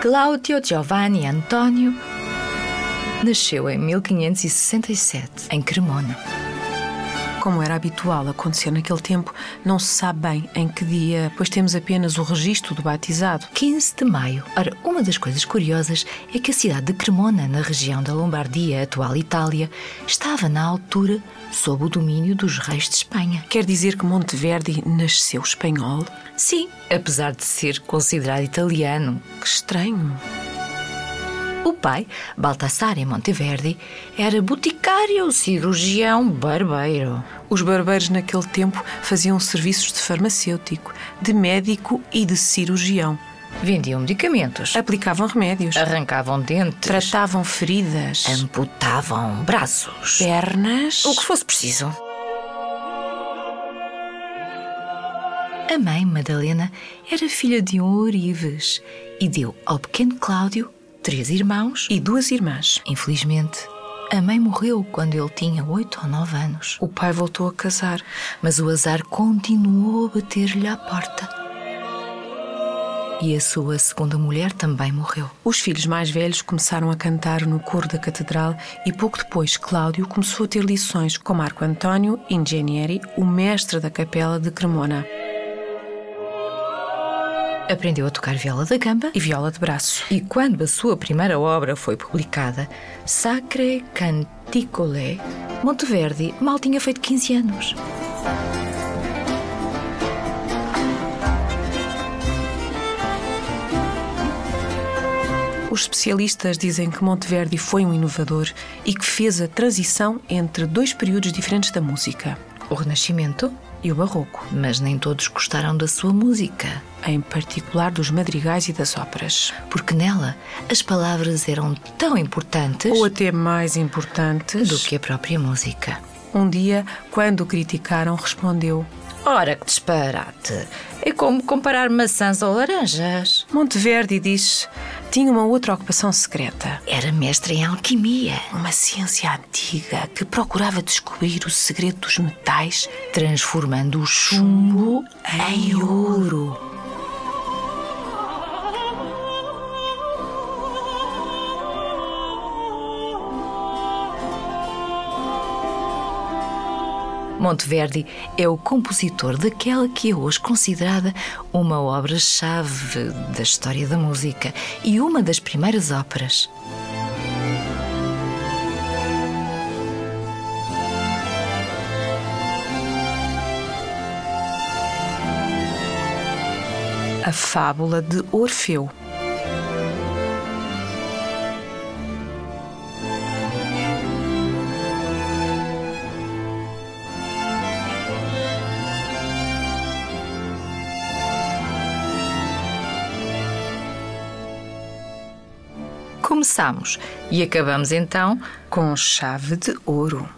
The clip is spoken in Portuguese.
Claudio Giovanni Antonio nasceu em 1567 em Cremona. Como era habitual acontecer naquele tempo, não se sabe bem em que dia, pois temos apenas o registro do batizado. 15 de maio. Ora, uma das coisas curiosas é que a cidade de Cremona, na região da Lombardia, atual Itália, estava na altura sob o domínio dos reis de Espanha. Quer dizer que Monteverdi nasceu espanhol? Sim, apesar de ser considerado italiano. Que estranho. O pai, Baltassare Monteverdi, era boticário, cirurgião, barbeiro. Os barbeiros naquele tempo faziam serviços de farmacêutico, de médico e de cirurgião. Vendiam medicamentos, Aplicavam remédios, arrancavam dentes, tratavam feridas, amputavam braços. pernas. O que fosse preciso. A mãe, Madalena, era filha de um ourives e deu ao pequeno Cláudio três irmãos E duas irmãs. Infelizmente, a mãe morreu quando ele tinha oito ou nove anos. O pai voltou a casar. Mas o azar continuou a bater-lhe à porta. E a sua segunda mulher também morreu. Os filhos mais velhos começaram a cantar no coro da catedral e pouco depois Cláudio começou a ter lições com Marco António Ingenieri, o mestre da capela de Cremona, Aprendeu a tocar viola da gamba e viola de braço. E quando a sua primeira obra foi publicada, Sacre Canticole, Monteverdi mal tinha feito 15 anos. Os especialistas dizem que Monteverdi foi um inovador e que fez a transição entre dois períodos diferentes da música, O Renascimento, e o Barroco, mas nem todos gostaram da sua música, em particular dos madrigais e das óperas. porque nela as palavras eram tão importantes Ou até mais importantes, do que a própria música. Um dia, quando o criticaram, respondeu: Ora, que disparate! É como comparar maçãs ou laranjas. Monteverdi diz, tinha uma outra ocupação secreta. Era mestre em alquimia, Uma ciência antiga que procurava descobrir o segredo dos metais transformando o chumbo em ouro. Monteverdi é o compositor daquela que é hoje considerada uma obra-chave da história da música e uma das primeiras óperas. A Fábula de Orfeu. Começamos e acabamos então Com chave de ouro.